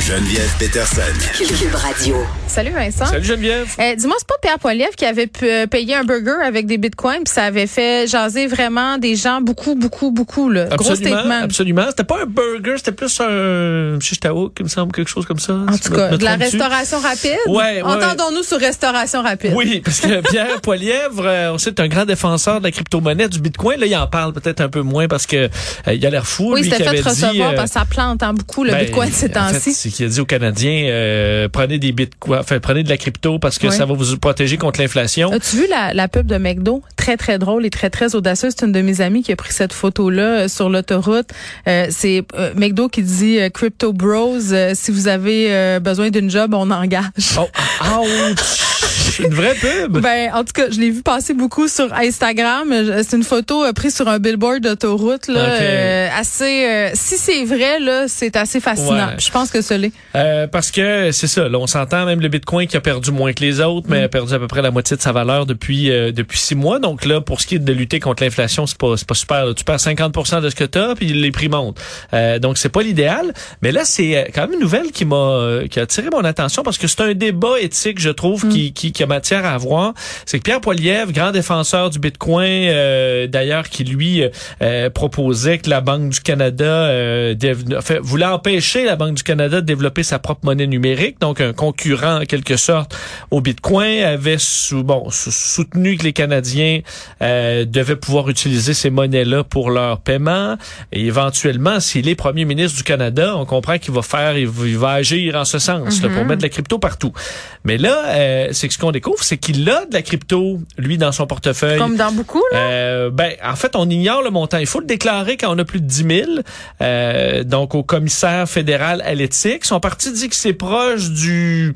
Geneviève Peterson. Cube Radio. Salut Vincent. Salut Geneviève. Euh, Dis-moi, c'est pas Pierre Poilievre qui avait euh, payé un burger avec des bitcoins puis ça avait fait jaser vraiment des gens beaucoup, beaucoup, beaucoup. Là. Gros Absolument, statement. absolument. C'était pas un burger, c'était plus un shish taouk, il me semble, quelque chose comme ça. En tout cas, de la restauration rapide? Ouais, ouais. Entendons-nous sur restauration rapide. Oui, parce que Pierre Poilièvre, euh, on sait, est un grand défenseur de la crypto-monnaie, du bitcoin. Là, il en parle peut-être un peu moins parce que euh, il a l'air fou. Oui, lui, c'était qui fait avait dit, recevoir euh, parce que ça plante hein, beaucoup le ben, bitcoin ces temps-ci. C'est qu'il a dit aux Canadiens, euh, prenez des bitcoins, enfin, prenez de la crypto parce que ça va vous protéger contre l'inflation. As-tu vu la, la pub de McDo? Très, très drôle et très, très audacieuse. C'est une de mes amies qui a pris cette photo-là euh, sur l'autoroute. Euh, c'est euh, McDo qui dit euh, Crypto Bros, euh, si vous avez euh, besoin d'une job, on engage. Oh, ouch! Une vraie pub. Ben, en tout cas, je l'ai vu passer beaucoup sur Instagram. C'est une photo euh, prise sur un billboard d'autoroute, là, euh, assez. euh, si c'est vrai, là, c'est assez fascinant. Ouais. Je pense que ce l'est. Euh, parce que c'est ça, là, on s'entend même le Bitcoin qui a perdu moins que les autres, Mm. mais a perdu à peu près la moitié de sa valeur depuis euh, depuis six mois. Donc là, pour ce qui est de lutter contre l'inflation, c'est pas c'est pas super. là. Tu perds 50% de ce que tu as, puis les prix montent. Euh, donc c'est pas l'idéal. Mais là, c'est quand même une nouvelle qui m'a qui a attiré mon attention parce que c'est un débat éthique, je trouve, qui, qui qui a matière à avoir. C'est que Pierre Poilievre, grand défenseur du Bitcoin, euh, d'ailleurs, qui lui euh, euh, proposait que la Banque du Canada euh, fait, voulait empêcher la Banque du Canada de développer sa propre monnaie numérique, donc un concurrent en quelque sorte au Bitcoin, avait sous, bon, sou- soutenu que les Canadiens euh, devaient pouvoir utiliser ces monnaies-là pour leur paiement. Et éventuellement, s'il est premier ministre du Canada, on comprend qu'il va faire, il va, il va agir en ce sens, là, pour mettre de la crypto partout. Mais là, euh, c'est que ce qu'on découvre, c'est qu'il a de la crypto, lui, dans son portefeuille. Comme dans beaucoup, là. Euh, ben, en fait, on ignore le montant. Il faut le déclarer quand on a plus de 10 000. Euh, donc, au commissaire fédéral à l'éthique, son parti dit que c'est proche du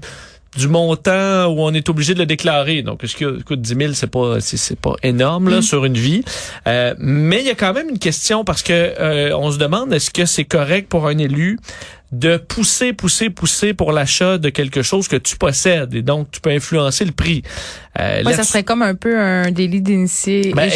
du montant où on est obligé de le déclarer. Donc, ce que écoute, 10 000, c'est pas, c'est, c'est pas énorme là, sur une vie. Euh, mais il y a quand même une question parce que euh, on se demande est-ce que c'est correct pour un élu de pousser, pousser, pousser pour l'achat de quelque chose que tu possèdes et donc tu peux influencer le prix. Euh, Ouais, ça serait comme un peu un délit d'initié. ben,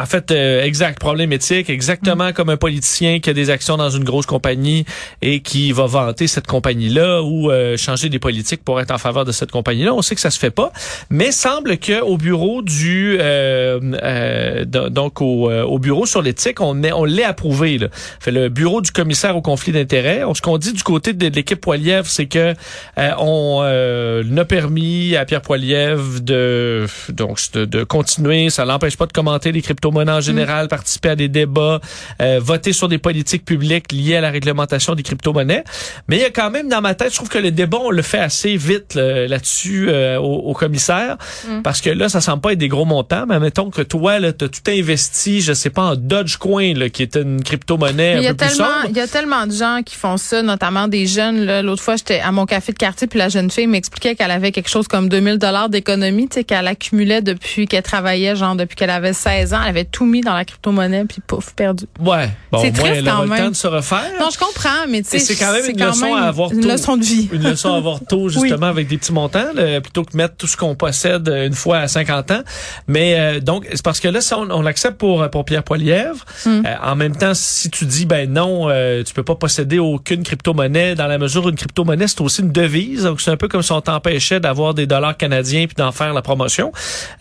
en fait, euh, exact, problème éthique, exactement comme un politicien qui a des actions dans une grosse compagnie et qui va vanter cette compagnie-là ou euh, changer des politiques pour être en faveur de cette compagnie-là. On sait que ça se fait pas, mais semble que au bureau du euh, euh, do- donc au, euh, au bureau sur l'éthique, on est, on l'est approuvé. Là. Fait le bureau du commissaire au conflit d'intérêts. Ce qu'on dit du côté de l'équipe Poilièvre, c'est que euh, on euh, n'a permis à Pierre Poilièvre de donc de, de continuer. Ça l'empêche pas de commenter les crypto-monnaies en général, participer à des débats, euh, voter sur des politiques publiques liées à la réglementation des crypto-monnaies. Mais il y a quand même dans ma tête, je trouve que le débat on le fait assez vite là, là-dessus euh, au, au commissaire, parce que là ça semble pas être des gros montants. Mais mettons que toi là, t'as tout investi, je sais pas en Dogecoin là, qui est une crypto-monnaie Il y, un a peu plus sombre. il y a tellement de gens qui font ça, notamment des jeunes. là. L'autre fois, j'étais à mon café de quartier, puis la jeune fille m'expliquait qu'elle avait quelque chose comme 2000 dollars d'économie, tu sais, qu'elle accumulait depuis qu'elle travaillait, genre depuis qu'elle avait 16 ans. Elle avait tout mis dans la crypto-monnaie, puis pouf, perdu. Ouais. Bon, C'est triste elle quand le même. temps de se refaire. Non, je comprends, mais tu sais, c'est quand même une leçon à avoir une tôt. leçon de vie. Une leçon à avoir tôt, justement, avec des petits montants, là, plutôt que mettre tout ce qu'on possède euh, une fois à 50 ans. Mais euh, donc, c'est parce que là, ça, on, on l'accepte pour, euh, pour Pierre Poilièvre. Hmm. Euh, en même temps, si tu dis, ben non, euh, tu peux pas posséder aucune crypto-monnaie, dans la mesure où une crypto-monnaie, c'est aussi une devise. Donc, c'est un peu comme si on t'empêchait d'avoir des dollars canadiens puis d'en faire la promotion.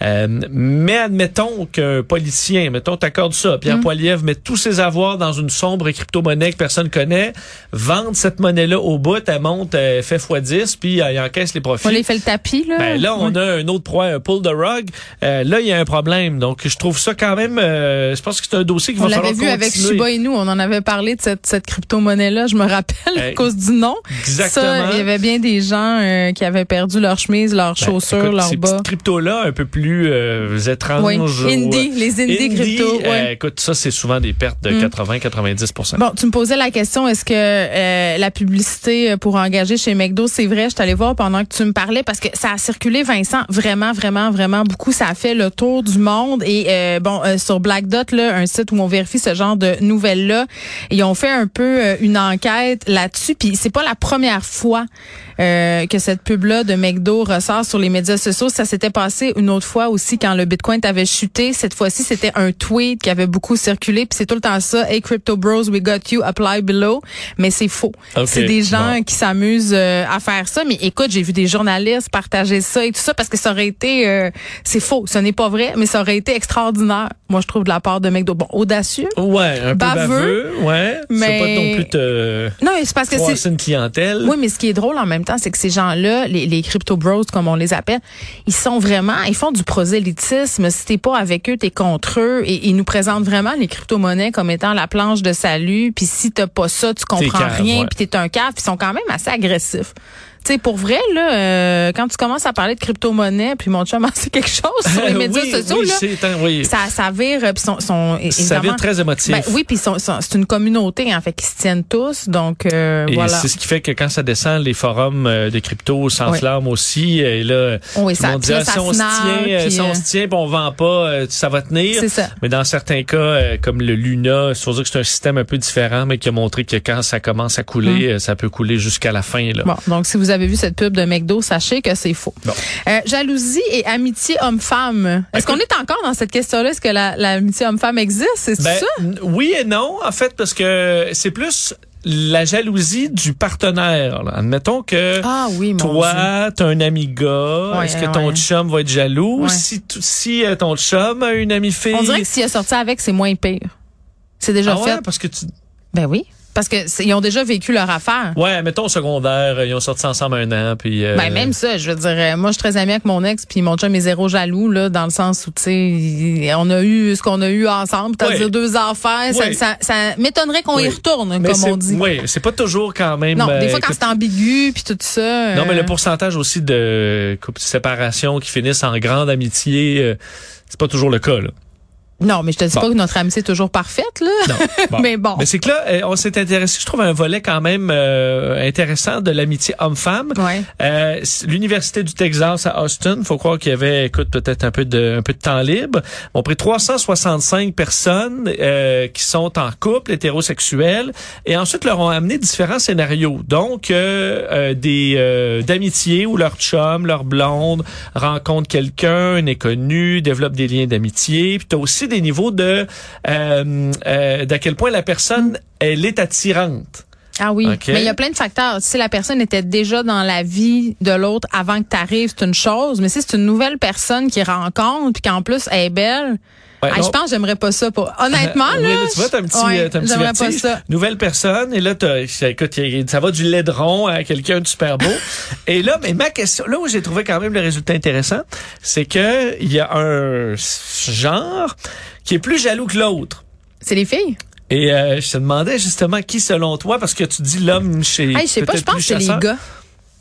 Euh, mais admettons qu'un politicien, mettons, t'accordes ça, Pierre Hmm. Poilièvre met tous ses avoirs dans une sombre crypto-monnaie que personne connaît, vendre cette monnaie-là au bout, elle monte, elle fait x10, puis il encaisse les profits. On les fait le tapis, là? Ben là, on a un autre point, un pull the rug. Euh, là, il y a un problème. Donc, je trouve ça quand même. euh, je pense que c'est un dossier qu'il On va falloir l'avait vu avec continuer. Shiba Inu, on en avait parlé de cette, cette crypto-monnaie-là, je me rappelle, à cause du nom. Exactement. Ça, il y avait bien des gens euh, qui avaient perdu leur chemise, leurs Ben, chaussures, écoute, leurs ces bas. petites cryptos-là, un peu plus euh, étranges. Oui, ou, indie, euh, les indie, indie, crypto. euh, ouais. écoute, ça, c'est souvent des pertes de Mm. 80-90 Bon, tu me posais la question, est-ce que euh, la publicité pour engager chez McDo, c'est vrai? Je suis allée voir pendant que tu me parlais parce que ça a circulé, Vincent, vraiment, vraiment, vraiment beaucoup. Ça a fait le tour du monde. Et euh, bon, euh, sur Black Dot, là, un site où on vérifie ce genre de nouvelles-là, ils ont fait un peu euh, une enquête là-dessus. C'est pas la première fois euh, que cette pub-là de McDo ressort sur les médias sociaux. Ça s'était passé une autre fois aussi quand le Bitcoin avait chuté. Cette fois-ci, c'était un tweet qui avait beaucoup circulé. Puis c'est tout le temps ça. Hey crypto bros, we got you. Apply below. Mais c'est faux. C'est des gens bon. qui s'amusent euh, à faire ça. Mais écoute, j'ai vu des journalistes partager ça et tout ça parce que ça aurait été, euh, c'est faux. Ce n'est pas vrai, mais ça aurait été extraordinaire. Moi, je trouve de la part de McDo. Bon, audacieux. Ouais, un Baveux, peu baveux, ouais. mais- C'est pas non plus te Non, c'est parce que c'est une clientèle. Oui, mais ce qui est drôle en même temps, c'est que ces gens-là, les, les crypto bros, comme on les appelle, ils sont vraiment, ils font du prosélytisme. Si t'es pas avec eux, t'es contre eux. Et ils nous présentent vraiment les crypto-monnaies comme étant la planche de salut. Puis si t'as pas ça, tu comprends rien. Puis t'es un cave. Puis ils sont quand même assez agressifs. Tu sais, pour vrai, là, euh, quand tu commences à parler de crypto-monnaie, puis mon chum en sait quelque chose sur les médias oui, sociaux, oui, là, c'est oui. ça, ça vire, euh, puis sont, sont Ça vire très émotif. Ben oui, puis c'est une communauté, en fait, qui se tiennent tous. Donc, euh, Et voilà. c'est ce qui fait que quand ça descend, les forums euh, de crypto s'enflamment aussi. Et là, Oui, tout ça- monde dit, là, ah, ça si on se tient, puis, si on euh, se tient, on vend pas, ça va tenir. C'est ça. Mais dans certains cas, comme le Luna, dire que c'est un système un peu différent, mais qui a montré que quand ça commence à couler, euh, ça peut couler jusqu'à la fin. Là. Bon, donc si vous avez vu cette pub de McDo, sachez que c'est faux. Bon. Euh, jalousie et amitié homme-femme. Est-ce qu'on est encore dans cette question-là? Est-ce que la- l'amitié homme-femme existe? C'est Ben, ça? oui et non, en fait, parce que c'est plus la jalousie du partenaire. là. Admettons que Ah oui, toi, t'as un ami gars, Ouais, est-ce que ton ouais. chum va être jaloux? Ouais. Si, si euh, ton chum a une amie fille... On dirait que s'il a sorti avec, c'est moins pire. C'est déjà ah ouais, fait. parce que tu... Ben oui. Parce que ils ont déjà vécu leur affaire. Ouais, mettons au secondaire, ils ont sorti ensemble un an, puis... euh, Ben même ça, je veux dire, euh, moi je suis très amie avec mon ex, puis mon chum est zéro jaloux là, dans le sens où tu sais, on a eu ce qu'on a eu ensemble, c'est-à-dire Ouais. deux enfants. Ça, Ouais. ça, ça m'étonnerait qu'on y retourne, mais comme on dit. Oui, c'est pas toujours quand même... Non, des euh, fois quand c'est ambigu puis tout ça. Non, mais le pourcentage aussi de couples de séparation qui finissent en grande amitié, c'est pas toujours le cas, là. Non, mais je te dis Bon. pas que notre amitié est toujours parfaite, là. Non. Mais bon. Mais c'est que là, euh, on s'est intéressé, je trouve, à un volet quand même euh, intéressant de l'amitié homme-femme. Ouais. Euh, L'université du Texas à Austin, faut croire qu'il y avait, écoute, peut-être un peu de un peu de temps libre. On pris 365 personnes euh, qui sont en couple hétérosexuel et ensuite leur ont amené différents scénarios. Donc euh, euh, des euh, d'amitié où leur chum, leur blonde rencontre quelqu'un, un inconnu, développe des liens d'amitié. Puis t'as aussi des niveaux de euh, euh, d'à quel point la personne elle est attirante. Ah oui. Mais il y a plein de facteurs. Si la personne était déjà dans la vie de l'autre avant que tu arrives, c'est une chose. Mais si c'est une nouvelle personne qui rencontre puis qu'en plus elle est belle, Ouais, ah, je pense que j'aimerais pas ça. Pour... Honnêtement, Oui, là. là, tu vois, t'as un petit, ouais, euh, t'as un petit j'aimerais pas ça. Nouvelle personne, et là, t'as, écoute, ça va du laidron à quelqu'un de super beau. et là, mais ma question, là où j'ai trouvé quand même le résultat intéressant, c'est que il y a un genre qui est plus jaloux que l'autre. C'est les filles? Et euh, je te demandais justement qui, selon toi, parce que tu dis l'homme chez. Hey, je sais pas, je pense que c'est les gars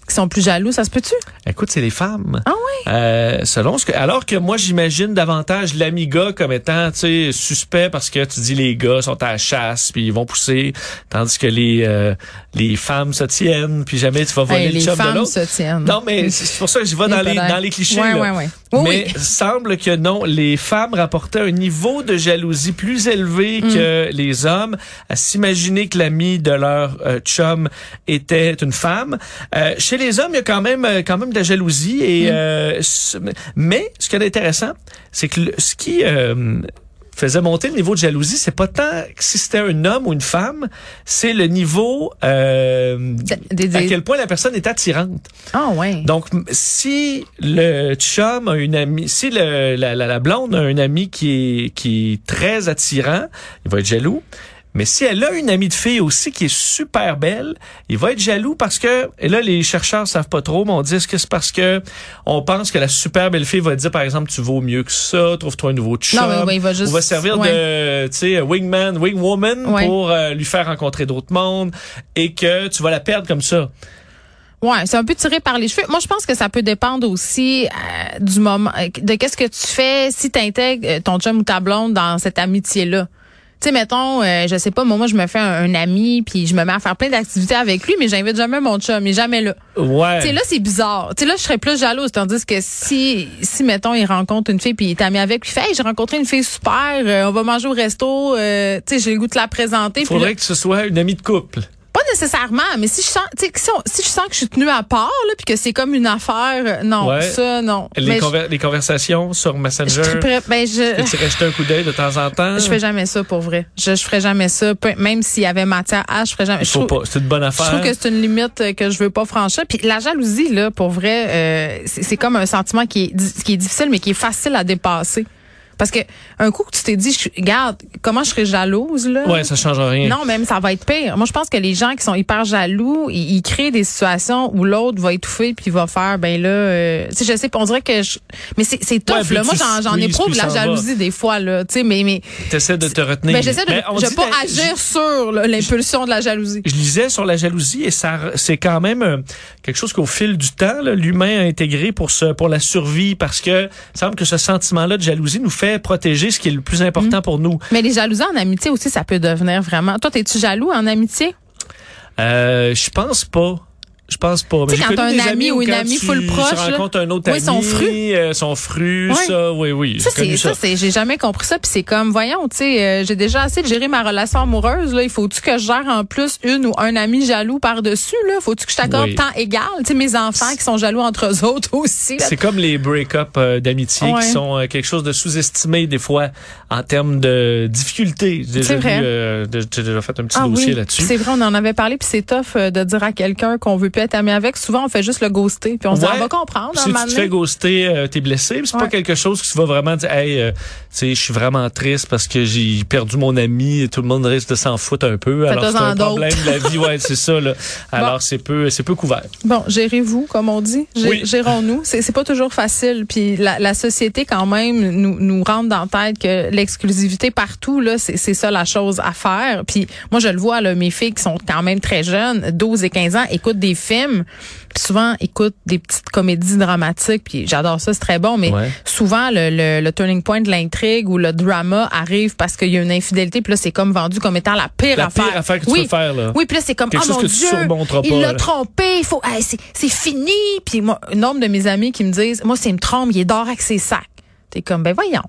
qui sont plus jaloux. Ça se peut-tu? Écoute, c'est les femmes. Ah oui? Euh, selon ce que, alors que moi j'imagine davantage l'ami gars comme étant, tu sais, suspect parce que tu dis les gars sont à la chasse puis ils vont pousser, tandis que les euh, les femmes se tiennent puis jamais tu vas voler Hey, le les chum de femmes l'autre. se tiennent. Non, mais c'est pour ça que je vais dans les dans les clichés. Ouais, là. ouais, ouais. Oui, mais oui. semble que non, les femmes rapportaient un niveau de jalousie plus élevé Mm. que les hommes à s'imaginer que l'ami de leur euh, chum était une femme. Euh, chez les hommes, il y a quand même euh, quand même de la jalousie et Mm. euh, mais ce qui est intéressant, c'est que le- ce qui euh, faisait monter le niveau de jalousie, c'est pas tant que si c'était un homme ou une femme, c'est le niveau euh, Des- des- à quel point la personne est attirante. Ah ouais. Donc, si le chum a une amie, si le, la, la, la blonde a un ami qui est, qui est très attirant, il va être jaloux. Mais si elle a une amie de fille aussi qui est super belle, il va être jaloux parce que, et là, les chercheurs savent pas trop, mais on dit est-ce que c'est parce que on pense que la super belle fille va dire, par exemple, tu vaux mieux que ça, trouve-toi un nouveau chum. Non, mais ouais, il va juste- va servir ouais. de, tu sais, wingman, wingwoman Ouais. pour euh, lui faire rencontrer d'autres mondes et que tu vas la perdre comme ça. Ouais, c'est un peu tiré par les cheveux. Moi, je pense que ça peut dépendre aussi euh, du moment, euh, de qu'est-ce que tu fais si tu intègres ton chum ou ta blonde dans cette amitié-là. Tu sais, mettons, euh, je sais pas, moi, moi, je me fais un, un ami, puis je me mets à faire plein d'activités avec lui, mais j'invite jamais mon chum, il est jamais là. Ouais. Tu sais, là, c'est bizarre. Tu sais, là, je serais plus jalouse, tandis que si, si, mettons, il rencontre une fille, puis il est ami avec, puis il fait, hey, j'ai rencontré une fille super, euh, on va manger au resto, euh, tu sais, j'ai le goût de la présenter. Là- faudrait que ce soit une amie de couple. Pas nécessairement, mais si je sens, tu sais, si, on- si je sens que je suis tenue à part, là, puis que c'est comme une affaire, euh, non, Ouais. ça, non. Les, Mais conver- les conversations sur je, Messenger, je, triperais- ben, je, tu un coup d'œil de temps en temps? je fais jamais ça pour vrai. Je, je ferais jamais ça. Peu- Même s'il y avait matière à, je ferais jamais. Je faut trouve- pas. C'est une bonne Je affaire. trouve que c'est une limite euh, que je veux pas franchir. Puis la jalousie, là, pour vrai, euh, c'est c'est comme un sentiment qui est, di- qui est difficile, mais qui est facile à dépasser. Parce que un coup que tu t'es dit, je, regarde, comment je serais jalouse, là? Ouais, ça change rien. Non, même ça va être pire. Moi, je pense que les gens qui sont hyper jaloux, ils, ils créent des situations où l'autre va étouffer puis il va faire, ben là, euh, tu sais, je sais, on dirait que je, mais c'est c'est tough Ouais, là. Moi, j'en j'en éprouve la va. jalousie des fois là, tu sais, mais mais T'essaies de te retenir. ben, j'essaie de, Mais je pas agir sur là, l'impulsion de la jalousie. je lisais sur la jalousie et ça c'est quand même euh, quelque chose qu'au fil du temps là, l'humain a intégré pour ce pour la survie parce que il semble que ce sentiment là de jalousie nous fait protéger ce qui est le plus Mm. important pour nous. Mais les jalousies en amitié aussi, ça peut devenir vraiment. Toi, t'es-tu jaloux en amitié? Euh, je pense pas. Je pense pas. Tu sais, quand un ami ou une amie full proche, Tu rencontres un autre Oui, ami. son fru. euh, son fru, Ouais. ça, oui, oui. Ça, c'est ça, c'est j'ai jamais compris ça. Puis c'est comme, voyons, tu sais, euh, j'ai déjà assez de gérer ma relation amoureuse. Là, il faut-tu que je gère en plus une ou un ami jaloux par dessus là? Faut-tu que je t'accorde Oui. temps égal? Tu sais, mes enfants qui sont jaloux entre eux autres aussi. C'est comme les break-up euh, d'amitié Ouais. qui sont euh, quelque chose de sous-estimé des fois en termes de difficulté. J'ai déjà, C'est vrai. vu, j'ai déjà fait un petit Ah dossier oui, là-dessus. c'est vrai, on en avait parlé, puis c'est tough de dire à quelqu'un qu'on veut plus être ami avec. Souvent, on fait juste le ghoster, puis on se dit, on va comprendre. un Si tu moment te donné. fais ghoster, euh, t'es blessé. C'est pas Ouais. quelque chose que tu vas vraiment dire, hey, euh, tu sais, je suis vraiment triste parce que j'ai perdu mon ami et tout le monde risque de s'en foutre un peu. Alors c'est un problème de la vie, ouais, c'est ça. Là. Alors c'est peu, c'est peu couvert. Bon, gérez-vous, comme on dit. Gé- Oui. Gérons-nous. C'est, pas toujours facile. Puis la, la société, quand même, nous, nous rentre dans la tête que l'exclusivité partout, là, c'est, c'est ça la chose à faire. Puis moi, je le vois, là, mes filles qui sont quand même très jeunes, 12 et 15 ans, écoutent des films. Souvent, écoutent des petites comédies dramatiques. Puis j'adore ça, c'est très bon. Mais Ouais. souvent, le, le, le turning point de l'intrigue ou le drama arrive parce qu'il y a une infidélité. Puis là, c'est comme vendu comme étant la pire La affaire. pire affaire que tu oui. peux faire, là. Oui, puis là, c'est comme, Quelque oh mon Dieu, il l'a trompé, il faut, hey, c'est, c'est fini. Puis moi, un nombre de mes amis qui me disent, moi, c'est me trompe, il est avec ses sacs. T'es comme, ben voyons.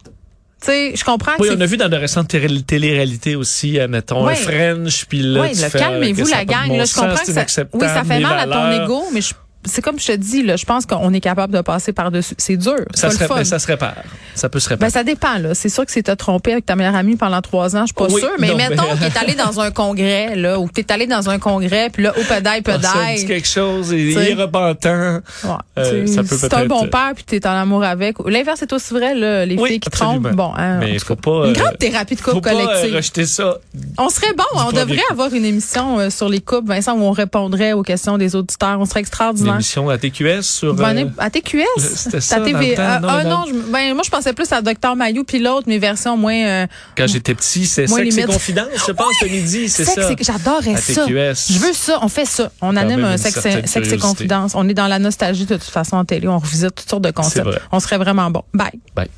Tu sais, je comprends que Oui, c'est on a vu dans de récentes télé- téléréalités aussi, euh, mettons, Ouais. un French, puis là, Oui, tu le fais, calmez-vous euh, que ça la gang. là, je comprends que ça, oui, ça fait mal à ton ego, mais je- c'est comme je te dis, là, je pense qu'on est capable de passer par-dessus. C'est dur. Ça, pas se ça se répare. Ça peut se réparer. Ben, ça dépend, là. C'est sûr que c'est t'as trompé avec ta meilleure amie pendant trois ans, je suis pas Oui, sûre. Mais non, mettons mais- que t'es allé dans un congrès, là, ou que t'es allé dans un congrès, puis là, au pédale, Ah, ça dit quelque chose, il est repentant. Ouais, Euh, tu ça peut si t'as un peut-être- bon père puis t'es en amour avec. L'inverse est aussi vrai, là, les Oui, filles qui absolument. trompent. Bon, hein, Mais faut pas, Une euh, grande thérapie de couple Faut pas euh, collective. rejeter ça. On serait bon, on devrait coup. avoir une émission euh, sur les couples, Vincent, où on répondrait aux questions des auditeurs. On serait extraordinaire. Émission à TQS sur... Euh, à TQS? c'était ça Ta TV. Ah, non, ah, dans- non, je- ben, moi, je pensais plus à Dr. Mayou puis l'autre, mes versions moins, euh, Quand j'étais petit, c'est Sexe et. Confidence, je pense, le midi, c'est ça. J'adorais À ça. Je veux ça. On fait ça. On anime un sexe, et confidence. On est dans la nostalgie de toute façon en télé. On revisite toutes sortes de concepts. On serait vraiment bon. Bye. Bye.